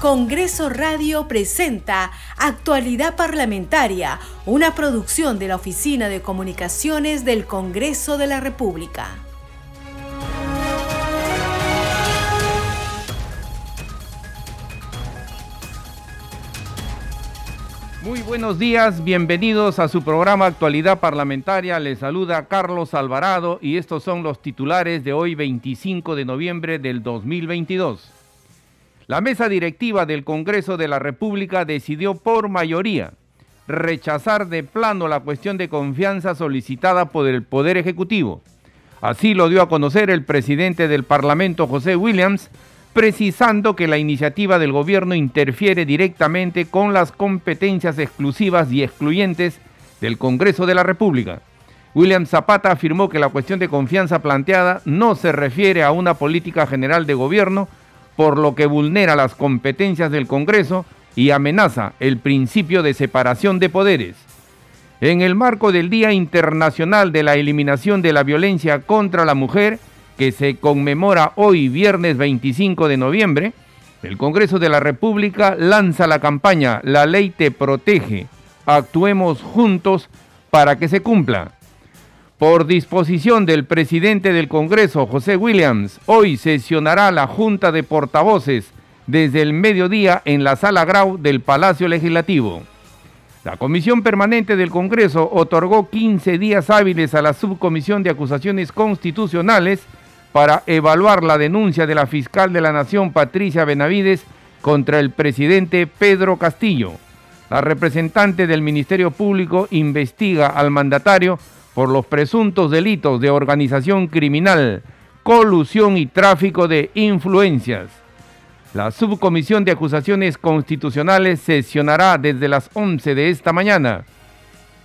Congreso Radio presenta Actualidad Parlamentaria, una producción de la Oficina de Comunicaciones del Congreso de la República. Muy buenos días, bienvenidos a su programa Actualidad Parlamentaria. Les saluda Carlos Alvarado y estos son los titulares de hoy 25 de noviembre del 2022. La mesa directiva del Congreso de la República decidió por mayoría rechazar de plano la cuestión de confianza solicitada por el Poder Ejecutivo. Así lo dio a conocer el presidente del Parlamento, José Williams, precisando que la iniciativa del gobierno interfiere directamente con las competencias exclusivas y excluyentes del Congreso de la República. William Zapata afirmó que la cuestión de confianza planteada no se refiere a una política general de gobierno, por lo que vulnera las competencias del Congreso y amenaza el principio de separación de poderes. En el marco del Día Internacional de la Eliminación de la Violencia contra la Mujer, que se conmemora hoy viernes 25 de noviembre, el Congreso de la República lanza la campaña La ley te protege, actuemos juntos para que se cumpla. Por disposición del presidente del Congreso, José Williams, hoy sesionará la Junta de Portavoces desde el mediodía en la Sala Grau del Palacio Legislativo. La Comisión Permanente del Congreso otorgó 15 días hábiles a la Subcomisión de Acusaciones Constitucionales para evaluar la denuncia de la fiscal de la Nación, Patricia Benavides, contra el presidente Pedro Castillo. La representante del Ministerio Público investiga al mandatario por los presuntos delitos de organización criminal, colusión y tráfico de influencias. La Subcomisión de Acusaciones Constitucionales sesionará desde las 11 de esta mañana.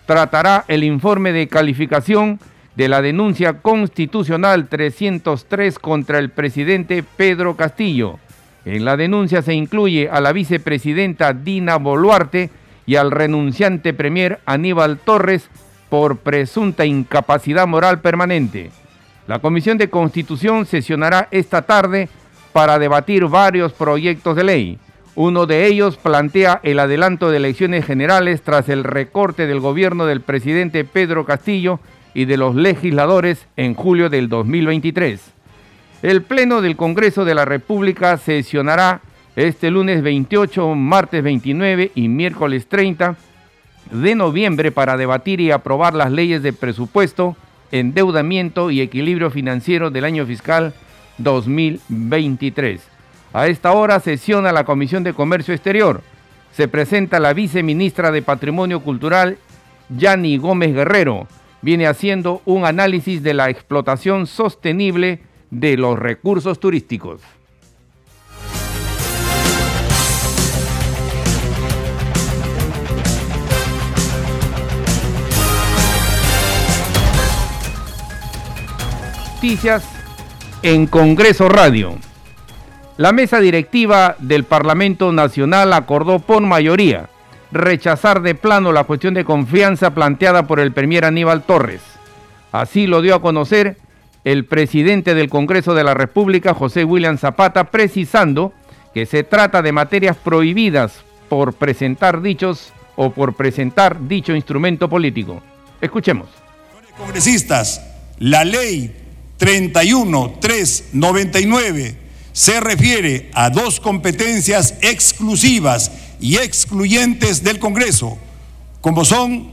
Tratará el informe de calificación de la denuncia constitucional 303 contra el presidente Pedro Castillo. En la denuncia se incluye a la vicepresidenta Dina Boluarte y al renunciante premier Aníbal Torres por presunta incapacidad moral permanente. La Comisión de Constitución sesionará esta tarde para debatir varios proyectos de ley. Uno de ellos plantea el adelanto de elecciones generales tras el recorte del gobierno del presidente Pedro Castillo y de los legisladores en julio del 2023. El Pleno del Congreso de la República sesionará este lunes 28, martes 29 y miércoles 30 de noviembre para debatir y aprobar las leyes de presupuesto, endeudamiento y equilibrio financiero del año fiscal 2023. A esta hora sesiona la Comisión de Comercio Exterior. Se presenta la viceministra de Patrimonio Cultural, Yani Gómez Guerrero. Viene haciendo un análisis de la explotación sostenible de los recursos turísticos. En Congreso Radio. La mesa directiva del Parlamento Nacional acordó por mayoría rechazar de plano la cuestión de confianza planteada por el premier Aníbal Torres. Así lo dio a conocer el presidente del Congreso de la República, José William Zapata, precisando que se trata de materias prohibidas por presentar dichos o por presentar dicho instrumento político. Escuchemos. Congresistas, la ley 31399 se refiere a dos competencias exclusivas y excluyentes del Congreso, como son,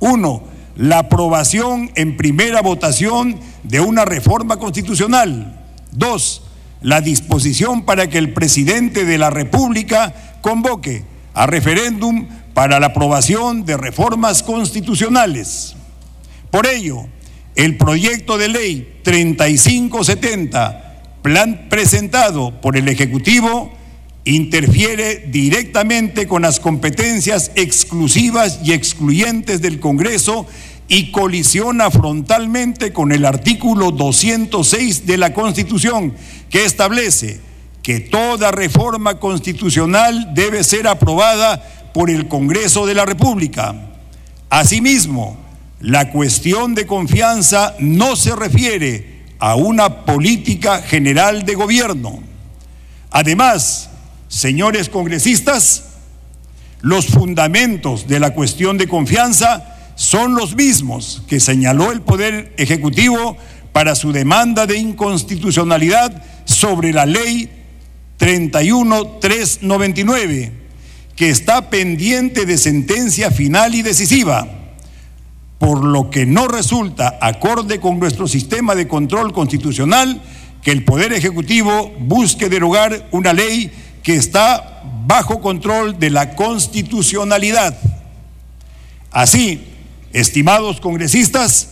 uno, la aprobación en primera votación de una reforma constitucional, dos, la disposición para que el presidente de la República convoque a referéndum para la aprobación de reformas constitucionales. Por ello, el proyecto de ley 3570, plan presentado por el Ejecutivo, interfiere directamente con las competencias exclusivas y excluyentes del Congreso y colisiona frontalmente con el artículo 206 de la Constitución, que establece que toda reforma constitucional debe ser aprobada por el Congreso de la República. Asimismo, la cuestión de confianza no se refiere a una política general de gobierno. Además, señores congresistas, los fundamentos de la cuestión de confianza son los mismos que señaló el Poder Ejecutivo para su demanda de inconstitucionalidad sobre la ley 31399, que está pendiente de sentencia final y decisiva, por lo que no resulta acorde con nuestro sistema de control constitucional que el Poder Ejecutivo busque derogar una ley que está bajo control de la constitucionalidad. Así, estimados congresistas,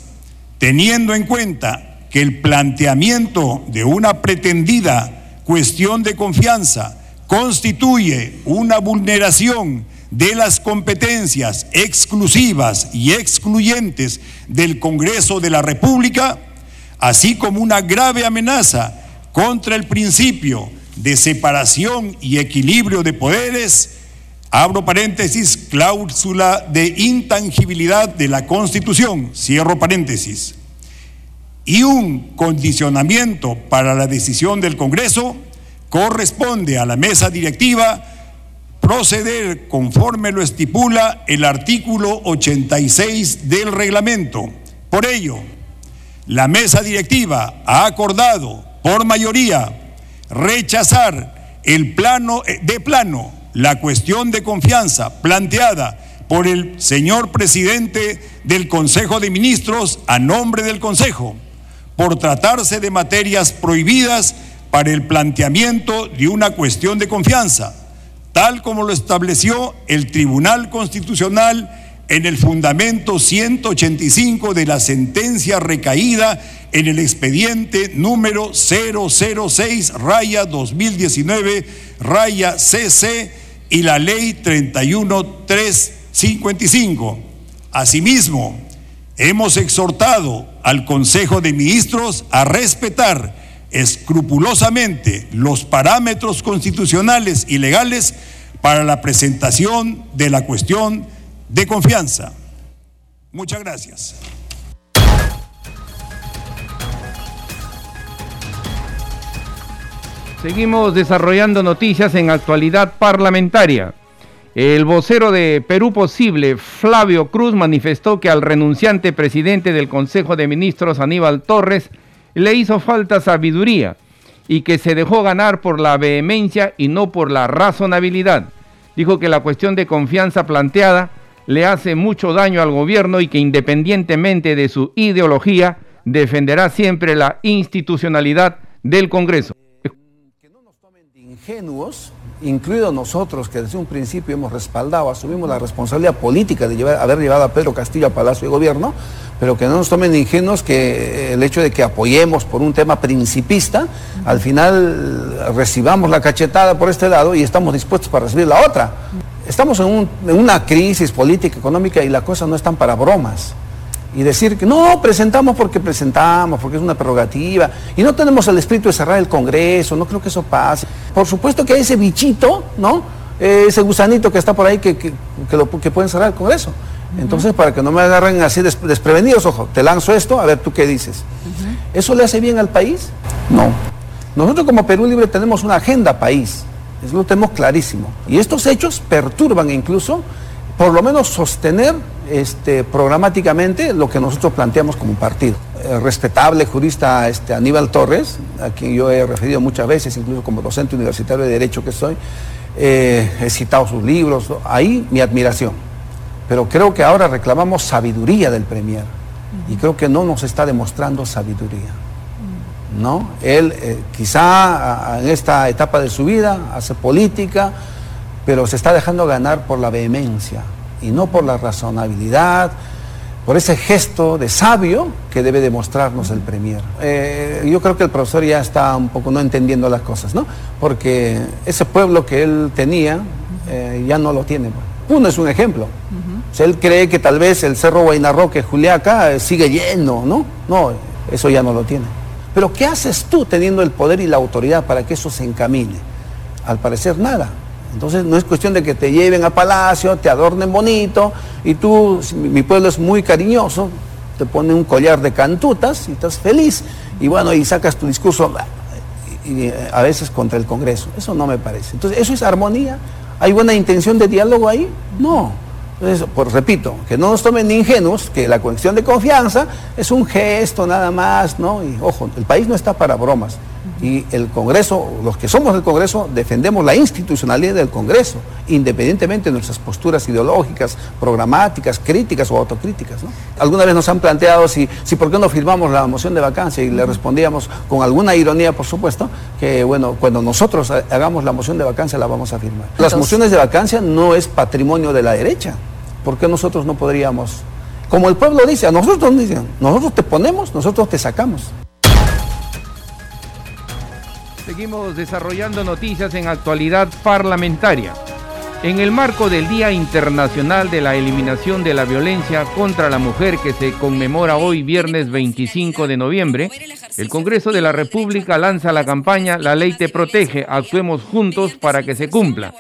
teniendo en cuenta que el planteamiento de una pretendida cuestión de confianza constituye una vulneración de las competencias exclusivas y excluyentes del Congreso de la República, así como una grave amenaza contra el principio de separación y equilibrio de poderes, abro paréntesis, cláusula de intangibilidad de la Constitución, cierro paréntesis, y un condicionamiento para la decisión del Congreso, corresponde a la mesa directiva proceder conforme lo estipula el artículo 86 del reglamento. Por ello, la mesa directiva ha acordado por mayoría rechazar el eh, de plano la cuestión de confianza planteada por el señor presidente del Consejo de Ministros a nombre del Consejo, por tratarse de materias prohibidas para el planteamiento de una cuestión de confianza, tal como lo estableció el Tribunal Constitucional en el fundamento 185 de la sentencia recaída en el expediente número 006 raya 2019 raya CC y la ley 31355. Asimismo, hemos exhortado al Consejo de Ministros a respetar escrupulosamente los parámetros constitucionales y legales para la presentación de la cuestión de confianza. Muchas gracias. Seguimos desarrollando noticias en actualidad parlamentaria. El vocero de Perú Posible, Flavio Cruz, manifestó que al renunciante presidente del Consejo de Ministros, Aníbal Torres, le hizo falta sabiduría y que se dejó ganar por la vehemencia y no por la razonabilidad. Dijo que la cuestión de confianza planteada le hace mucho daño al gobierno y que independientemente de su ideología, defenderá siempre la institucionalidad del Congreso. Que no nos tomen de ingenuos, incluidos nosotros que desde un principio hemos respaldado, asumimos la responsabilidad política de haber llevado a Pedro Castillo a Palacio de Gobierno, pero que no nos tomen ingenuos que el hecho de que apoyemos por un tema principista, al final recibamos la cachetada por este lado y estamos dispuestos para recibir la otra. Estamos en, una crisis política, económica y la cosa no están para bromas. Y decir que no, presentamos porque presentamos, porque es una prerrogativa, y no tenemos el espíritu de cerrar el Congreso, no creo que eso pase. Por supuesto que hay ese bichito, ¿no? Eh, ese gusanito que está por ahí que, que, que, pueden cerrar el Congreso. Entonces, para que no me agarren así desprevenidos, ojo, te lanzo esto, a ver tú qué dices. ¿Eso le hace bien al país? No. Nosotros como Perú Libre tenemos una agenda país. Eso lo tenemos clarísimo. Y estos hechos perturban incluso, por lo menos, sostener este, programáticamente lo que nosotros planteamos como partido. El respetable jurista este, Aníbal Torres, a quien yo he referido muchas veces, incluso como docente universitario de Derecho que soy, eh, he citado sus libros, ahí mi admiración. Pero creo que ahora reclamamos sabiduría del Premier y creo que no nos está demostrando sabiduría. ¿no? Él eh, quizá en esta etapa de su vida hace política, pero se está dejando ganar por la vehemencia y no por la razonabilidad, por ese gesto de sabio que debe demostrarnos el Premier. Eh, yo creo que el profesor ya está un poco no entendiendo las cosas, ¿no? Porque ese pueblo que él tenía eh, ya no lo tiene. Uno es un ejemplo. él cree que tal vez el Cerro Guainarroque, Juliaca, sigue lleno, ¿no? No, eso ya no lo tiene. Pero ¿qué haces tú teniendo el poder y la autoridad para que eso se encamine? Al parecer nada. Entonces no es cuestión de que te lleven a palacio, te adornen bonito y tú, mi pueblo es muy cariñoso, te pone un collar de cantutas y estás feliz. Y bueno, y sacas tu discurso y eh, a veces contra el Congreso. Eso no me parece. Entonces, ¿eso es armonía? ¿Hay buena intención de diálogo ahí? No. Entonces, pues repito, que no nos tomen ingenuos, que la cuestión de confianza es un gesto nada más, ¿no? Y ojo, el país no está para bromas y el Congreso, los que somos del Congreso, defendemos la institucionalidad del Congreso, independientemente de nuestras posturas ideológicas, programáticas, críticas o autocríticas. Alguna vez nos han planteado si, si por qué no firmamos la moción de vacancia y le respondíamos con alguna ironía, por supuesto, que bueno, cuando nosotros hagamos la moción de vacancia la vamos a firmar. Las mociones de vacancia no es patrimonio de la derecha. ¿Por qué nosotros no podríamos? Como el pueblo dice, a nosotros nos dicen, nosotros te ponemos, nosotros te sacamos. Seguimos desarrollando noticias en actualidad parlamentaria. En el marco del Día Internacional de la Eliminación de la Violencia contra la Mujer que se conmemora hoy viernes 25 de noviembre, el Congreso de la República lanza la campaña La ley te protege, actuemos juntos para que se cumpla.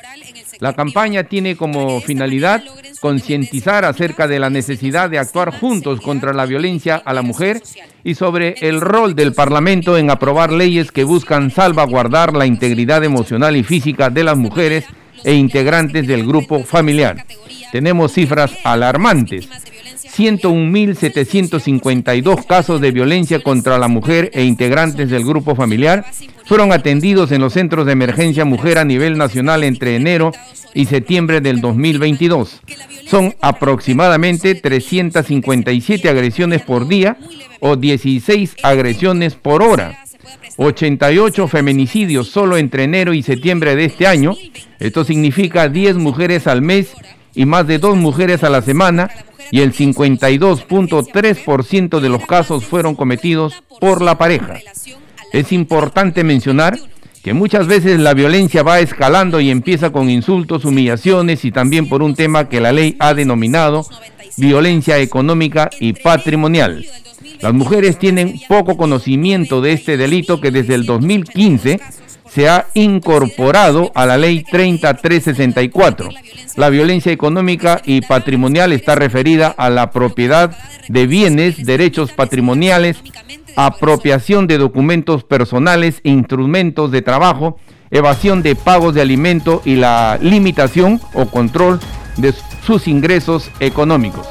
La campaña tiene como finalidad concientizar acerca de la necesidad de actuar juntos contra la violencia a la mujer y sobre el rol del Parlamento en aprobar leyes que buscan salvaguardar la integridad emocional y física de las mujeres e integrantes del grupo familiar. Tenemos cifras alarmantes. 101.752 casos de violencia contra la mujer e integrantes del grupo familiar fueron atendidos en los centros de emergencia mujer a nivel nacional entre enero y septiembre del 2022. Son aproximadamente 357 agresiones por día o 16 agresiones por hora. 88 feminicidios solo entre enero y septiembre de este año. Esto significa 10 mujeres al mes y más de 2 mujeres a la semana y el 52.3% de los casos fueron cometidos por la pareja. Es importante mencionar que muchas veces la violencia va escalando y empieza con insultos, humillaciones y también por un tema que la ley ha denominado violencia económica y patrimonial. Las mujeres tienen poco conocimiento de este delito que desde el 2015 se ha incorporado a la ley 3364. La violencia económica y patrimonial está referida a la propiedad de bienes, derechos patrimoniales, apropiación de documentos personales, instrumentos de trabajo, evasión de pagos de alimento y la limitación o control de sus ingresos económicos.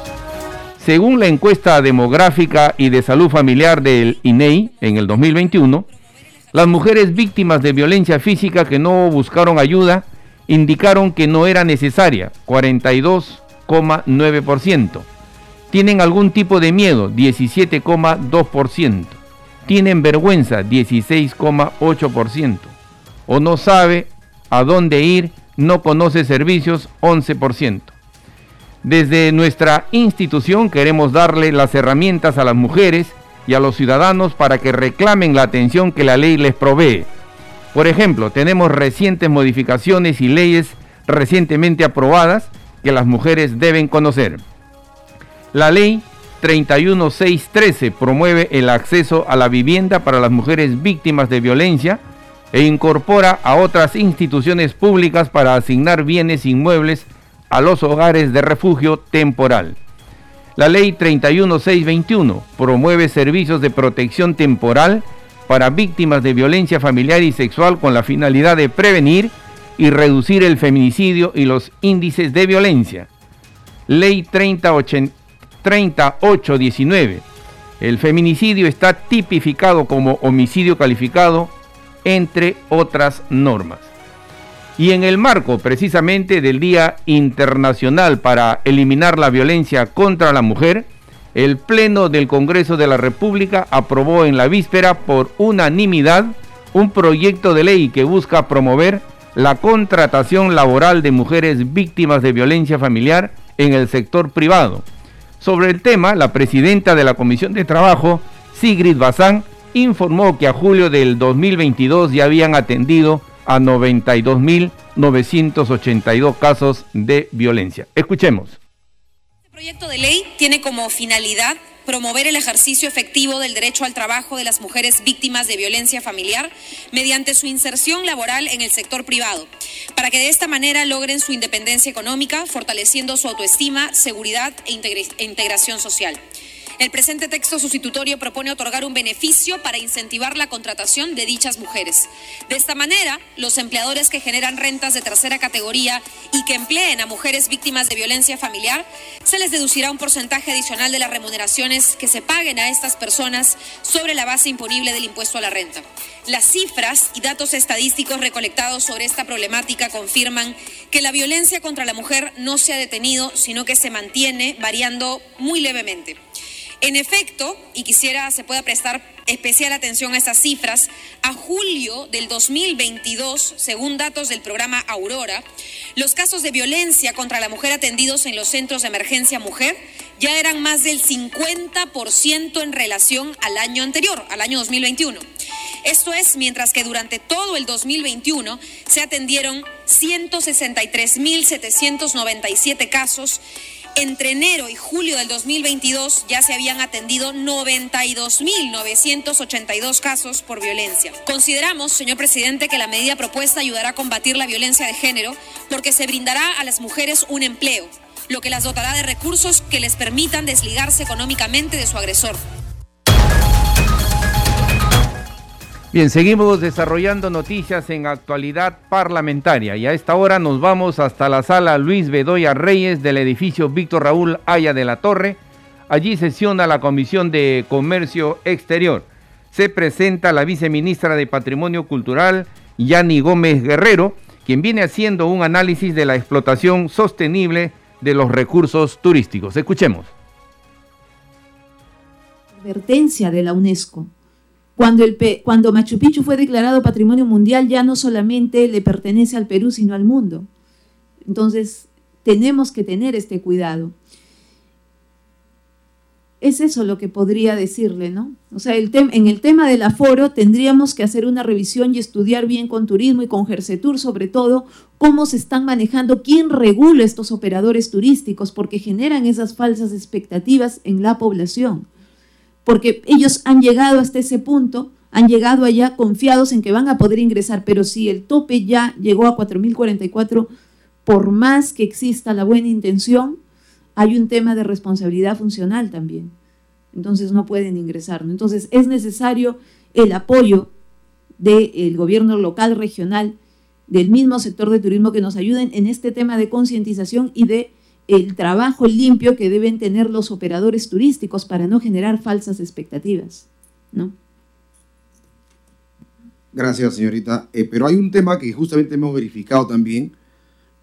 Según la encuesta demográfica y de salud familiar del INEI e en el 2021, las mujeres víctimas de violencia física que no buscaron ayuda indicaron que no era necesaria, 42,9%. Tienen algún tipo de miedo, 17,2%. Tienen vergüenza, 16,8%. O no sabe a dónde ir, no conoce servicios, 11%. Desde nuestra institución queremos darle las herramientas a las mujeres y a los ciudadanos para que reclamen la atención que la ley les provee. Por ejemplo, tenemos recientes modificaciones y leyes recientemente aprobadas que las mujeres deben conocer. La ley 31613 promueve el acceso a la vivienda para las mujeres víctimas de violencia e incorpora a otras instituciones públicas para asignar bienes inmuebles a los hogares de refugio temporal. La ley 31621 promueve servicios de protección temporal para víctimas de violencia familiar y sexual con la finalidad de prevenir y reducir el feminicidio y los índices de violencia. Ley 3819. El feminicidio está tipificado como homicidio calificado, entre otras normas. Y en el marco precisamente del Día Internacional para Eliminar la Violencia contra la Mujer, el Pleno del Congreso de la República aprobó en la víspera por unanimidad un proyecto de ley que busca promover la contratación laboral de mujeres víctimas de violencia familiar en el sector privado. Sobre el tema, la presidenta de la Comisión de Trabajo, Sigrid Bazán, informó que a julio del 2022 ya habían atendido a 92.982 casos de violencia. Escuchemos. Este proyecto de ley tiene como finalidad promover el ejercicio efectivo del derecho al trabajo de las mujeres víctimas de violencia familiar mediante su inserción laboral en el sector privado, para que de esta manera logren su independencia económica, fortaleciendo su autoestima, seguridad e integración social. El presente texto sustitutorio propone otorgar un beneficio para incentivar la contratación de dichas mujeres. De esta manera, los empleadores que generan rentas de tercera categoría y que empleen a mujeres víctimas de violencia familiar, se les deducirá un porcentaje adicional de las remuneraciones que se paguen a estas personas sobre la base imponible del impuesto a la renta. Las cifras y datos estadísticos recolectados sobre esta problemática confirman que la violencia contra la mujer no se ha detenido, sino que se mantiene variando muy levemente. En efecto, y quisiera se pueda prestar especial atención a estas cifras, a julio del 2022, según datos del programa Aurora, los casos de violencia contra la mujer atendidos en los centros de emergencia mujer ya eran más del 50% en relación al año anterior, al año 2021. Esto es mientras que durante todo el 2021 se atendieron 163.797 casos entre enero y julio del 2022 ya se habían atendido 92.982 casos por violencia. Consideramos, señor presidente, que la medida propuesta ayudará a combatir la violencia de género porque se brindará a las mujeres un empleo, lo que las dotará de recursos que les permitan desligarse económicamente de su agresor. Bien, seguimos desarrollando noticias en actualidad parlamentaria y a esta hora nos vamos hasta la sala Luis Bedoya Reyes del edificio Víctor Raúl Aya de la Torre. Allí sesiona la Comisión de Comercio Exterior. Se presenta la viceministra de Patrimonio Cultural, Yani Gómez Guerrero, quien viene haciendo un análisis de la explotación sostenible de los recursos turísticos. Escuchemos. Advertencia de la UNESCO cuando, el, cuando Machu Picchu fue declarado Patrimonio Mundial, ya no solamente le pertenece al Perú, sino al mundo. Entonces, tenemos que tener este cuidado. Es eso lo que podría decirle, ¿no? O sea, el en el tema del aforo tendríamos que hacer una revisión y estudiar bien con turismo y con Gersetur, sobre todo, cómo se están manejando, quién regula estos operadores turísticos, porque generan esas falsas expectativas en la población porque ellos han llegado hasta ese punto, han llegado allá confiados en que van a poder ingresar, pero si el tope ya llegó a 4.044, por más que exista la buena intención, hay un tema de responsabilidad funcional también. Entonces no pueden ingresar. Entonces es necesario el apoyo del gobierno local, regional, del mismo sector de turismo que nos ayuden en este tema de concientización y de el trabajo limpio que deben tener los operadores turísticos para no generar falsas expectativas, ¿no? Gracias, señorita. Eh, pero hay un tema que justamente hemos verificado también,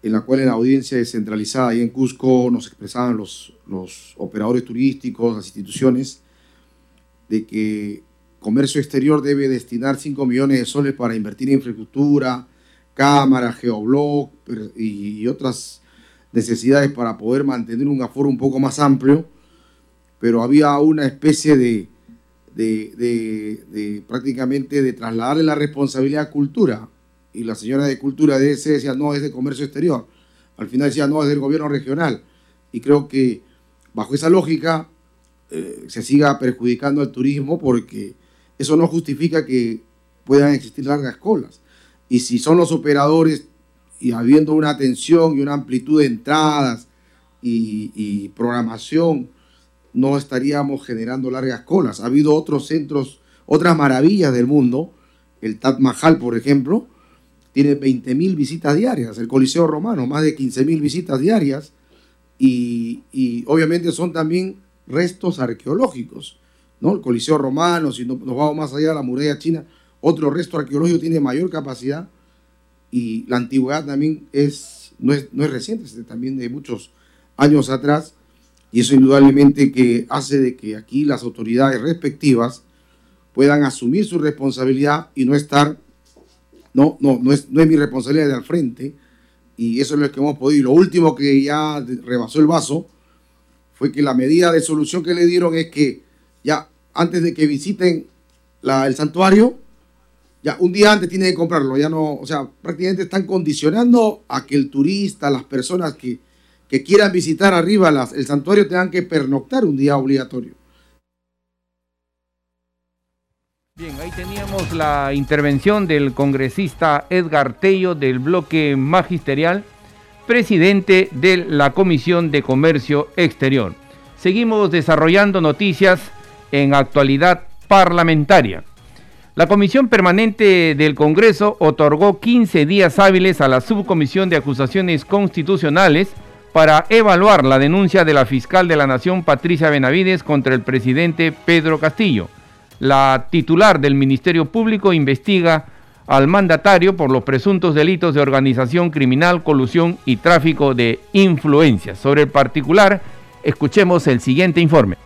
en la cual en la audiencia descentralizada ahí en Cusco nos expresaban los, los operadores turísticos, las instituciones, de que comercio exterior debe destinar 5 millones de soles para invertir en infraestructura, cámaras, geoblog y otras necesidades para poder mantener un aforo un poco más amplio, pero había una especie de, de, prácticamente de trasladarle la responsabilidad a cultura. Y la señora de cultura de ese decía, no, es de comercio exterior. Al final decía, no, es del gobierno regional. Y creo que bajo esa lógica eh, se siga perjudicando al turismo porque eso no justifica que puedan existir largas colas. Y si son los operadores y habiendo una atención y una amplitud de entradas y, programación, no estaríamos generando largas colas. Ha habido otros centros, otras maravillas del mundo, el Taj Mahal, por ejemplo, tiene 20.000 visitas diarias, el Coliseo Romano, más de 15.000 visitas diarias, y, obviamente son también restos arqueológicos, ¿no? El Coliseo Romano, si nos vamos más allá de la muralla china, otro resto arqueológico tiene mayor capacidad y la antigüedad también es, no, es, no es reciente, es también de muchos años atrás, y eso indudablemente que hace de que aquí las autoridades respectivas puedan asumir su responsabilidad y no estar, no, no, no es, no es mi responsabilidad de al frente, y eso es lo que hemos podido. Y lo último que ya rebasó el vaso fue que la medida de solución que le dieron es que ya antes de que visiten la, el santuario, ya un día antes tiene que comprarlo, ya no, o sea, prácticamente están condicionando a que el turista, las personas que, que quieran visitar arriba el santuario tengan que pernoctar un día obligatorio. Bien, ahí teníamos la intervención del congresista Edgar Tello del bloque magisterial, presidente de la Comisión de Comercio Exterior. Seguimos desarrollando noticias en actualidad parlamentaria. La Comisión Permanente del Congreso otorgó 15 días hábiles a la Subcomisión de Acusaciones Constitucionales para evaluar la denuncia de la fiscal de la Nación, Patricia Benavides, contra el presidente Pedro Castillo. La titular del Ministerio Público investiga al mandatario por los presuntos delitos de organización criminal, colusión y tráfico de influencias. Sobre el particular, escuchemos el siguiente informe.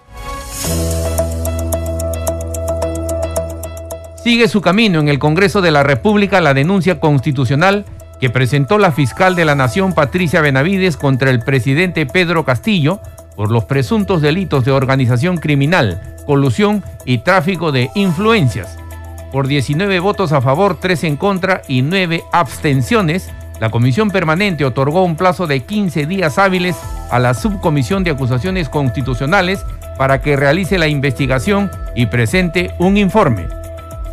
Sigue su camino en el Congreso de la República la denuncia constitucional que presentó la fiscal de la Nación Patricia Benavides contra el presidente Pedro Castillo por los presuntos delitos de organización criminal, colusión y tráfico de influencias. Por 19 votos a favor, 3 en contra y 9 abstenciones, la Comisión Permanente otorgó un plazo de 15 días hábiles a la Subcomisión de Acusaciones Constitucionales para que realice la investigación y presente un informe.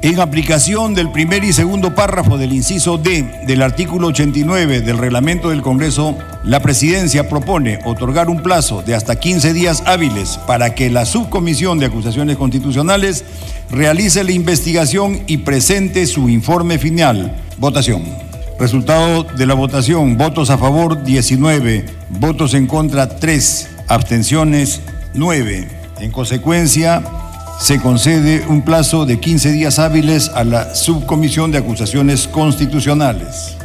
En aplicación del primer y segundo párrafo del inciso D del artículo 89 del reglamento del Congreso, la Presidencia propone otorgar un plazo de hasta 15 días hábiles para que la Subcomisión de Acusaciones Constitucionales realice la investigación y presente su informe final. Votación. Resultado de la votación, votos a favor 19, votos en contra 3, abstenciones 9. En consecuencia, se concede un plazo de 15 días hábiles a la Subcomisión de Acusaciones Constitucionales.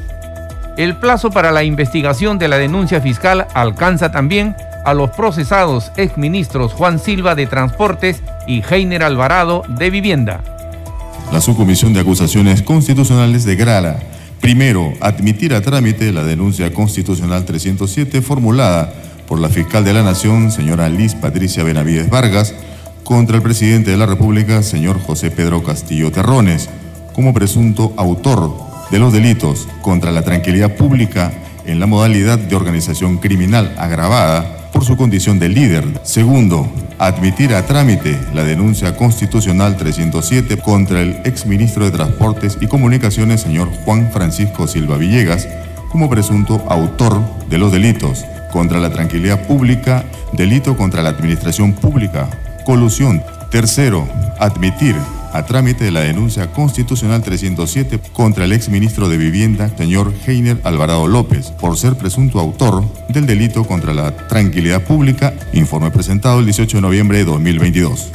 El plazo para la investigación de la denuncia fiscal alcanza también a los procesados exministros Juan Silva de Transportes y Heiner Alvarado de Vivienda. La Subcomisión de Acusaciones Constitucionales de Grala, primero, admitir a trámite la denuncia constitucional 307 formulada por la fiscal de la Nación, señora Liz Patricia Benavides Vargas, contra el presidente de la República, señor José Pedro Castillo Terrones, como presunto autor de los delitos contra la tranquilidad pública en la modalidad de organización criminal agravada por su condición de líder. Segundo, admitir a trámite la denuncia constitucional 307 contra el exministro de Transportes y Comunicaciones, señor Juan Francisco Silva Villegas, como presunto autor de los delitos contra la tranquilidad pública, delito contra la administración pública, colusión. Tercero, admitir a trámite de la denuncia constitucional 307 contra el exministro de Vivienda, señor Heiner Alvarado López, por ser presunto autor del delito contra la tranquilidad pública, informe presentado el 18 de noviembre de 2022.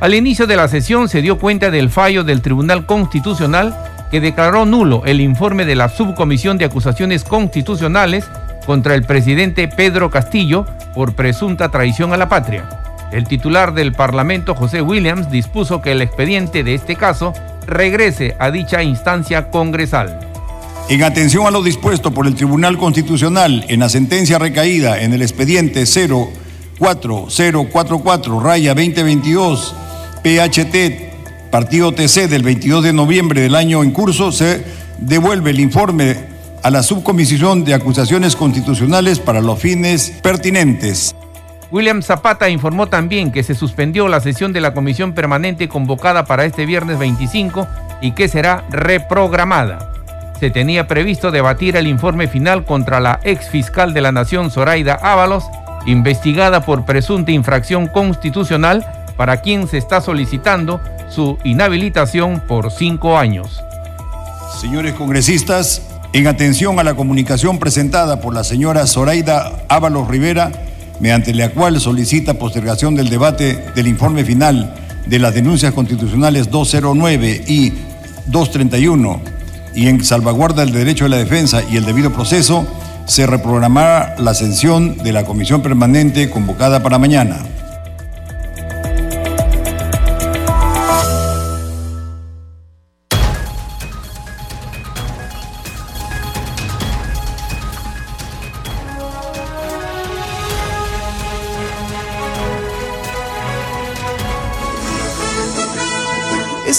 Al inicio de la sesión se dio cuenta del fallo del Tribunal Constitucional que declaró nulo el informe de la Subcomisión de Acusaciones Constitucionales contra el presidente Pedro Castillo por presunta traición a la patria. El titular del Parlamento, José Williams, dispuso que el expediente de este caso regrese a dicha instancia congresal. En atención a lo dispuesto por el Tribunal Constitucional en la sentencia recaída en el expediente 04044 raya 2022 PHT Partido TC del 22 de noviembre del año en curso, se devuelve el informe a la Subcomisión de Acusaciones Constitucionales para los fines pertinentes. William Zapata informó también que se suspendió la sesión de la comisión permanente convocada para este viernes 25 y que será reprogramada. Se tenía previsto debatir el informe final contra la ex fiscal de la Nación Zoraida Ábalos, investigada por presunta infracción constitucional, para quien se está solicitando su inhabilitación por cinco años. Señores congresistas, en atención a la comunicación presentada por la señora Zoraida Ábalos Rivera, mediante la cual solicita postergación del debate del informe final de las denuncias constitucionales 209 y 231 y en salvaguarda del derecho de la defensa y el debido proceso, se reprogramará la sesión de la comisión permanente convocada para mañana.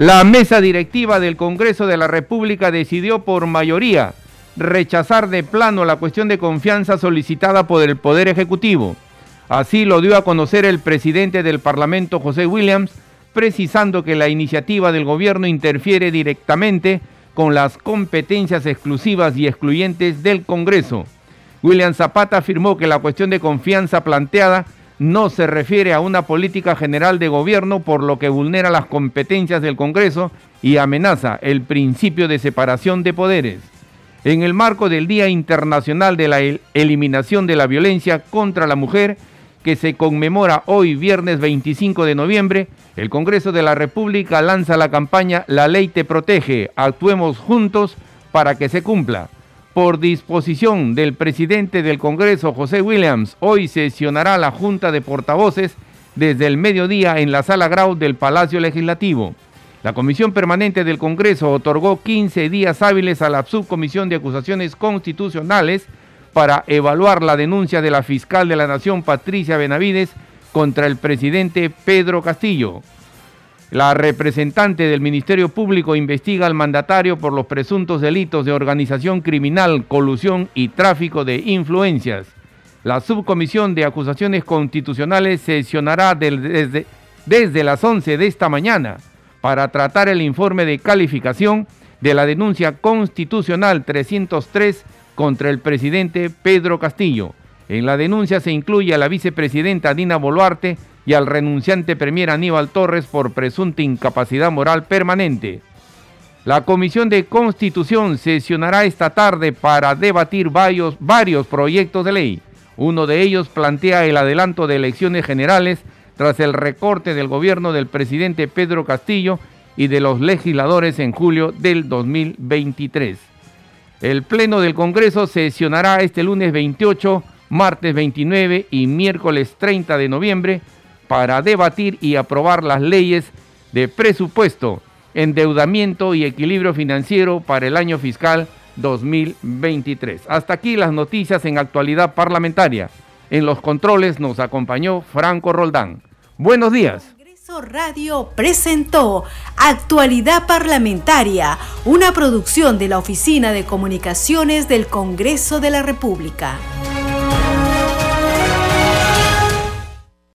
La mesa directiva del Congreso de la República decidió por mayoría rechazar de plano la cuestión de confianza solicitada por el Poder Ejecutivo. Así lo dio a conocer el presidente del Parlamento, José Williams, precisando que la iniciativa del gobierno interfiere directamente con las competencias exclusivas y excluyentes del Congreso. William Zapata afirmó que la cuestión de confianza planteada no se refiere a una política general de gobierno por lo que vulnera las competencias del Congreso y amenaza el principio de separación de poderes. En el marco del Día Internacional de la Eliminación de la Violencia contra la Mujer, que se conmemora hoy viernes 25 de noviembre, el Congreso de la República lanza la campaña La ley te protege, actuemos juntos para que se cumpla por disposición del presidente del Congreso, José Williams, hoy sesionará la Junta de Portavoces desde el mediodía en la sala Grau del Palacio Legislativo. La Comisión Permanente del Congreso otorgó 15 días hábiles a la Subcomisión de Acusaciones Constitucionales para evaluar la denuncia de la fiscal de la Nación, Patricia Benavides, contra el presidente Pedro Castillo. La representante del Ministerio Público investiga al mandatario por los presuntos delitos de organización criminal, colusión y tráfico de influencias. La subcomisión de acusaciones constitucionales sesionará desde, desde las 11 de esta mañana para tratar el informe de calificación de la denuncia constitucional 303 contra el presidente Pedro Castillo. En la denuncia se incluye a la vicepresidenta Dina Boluarte, y al renunciante Premier Aníbal Torres por presunta incapacidad moral permanente. La Comisión de Constitución sesionará esta tarde para debatir varios, varios proyectos de ley. Uno de ellos plantea el adelanto de elecciones generales tras el recorte del gobierno del presidente Pedro Castillo y de los legisladores en julio del 2023. El Pleno del Congreso sesionará este lunes 28, martes 29 y miércoles 30 de noviembre para debatir y aprobar las leyes de presupuesto, endeudamiento y equilibrio financiero para el año fiscal 2023. Hasta aquí las noticias en actualidad parlamentaria. En los controles nos acompañó Franco Roldán. Buenos días. Congreso Radio presentó Actualidad Parlamentaria, una producción de la Oficina de Comunicaciones del Congreso de la República.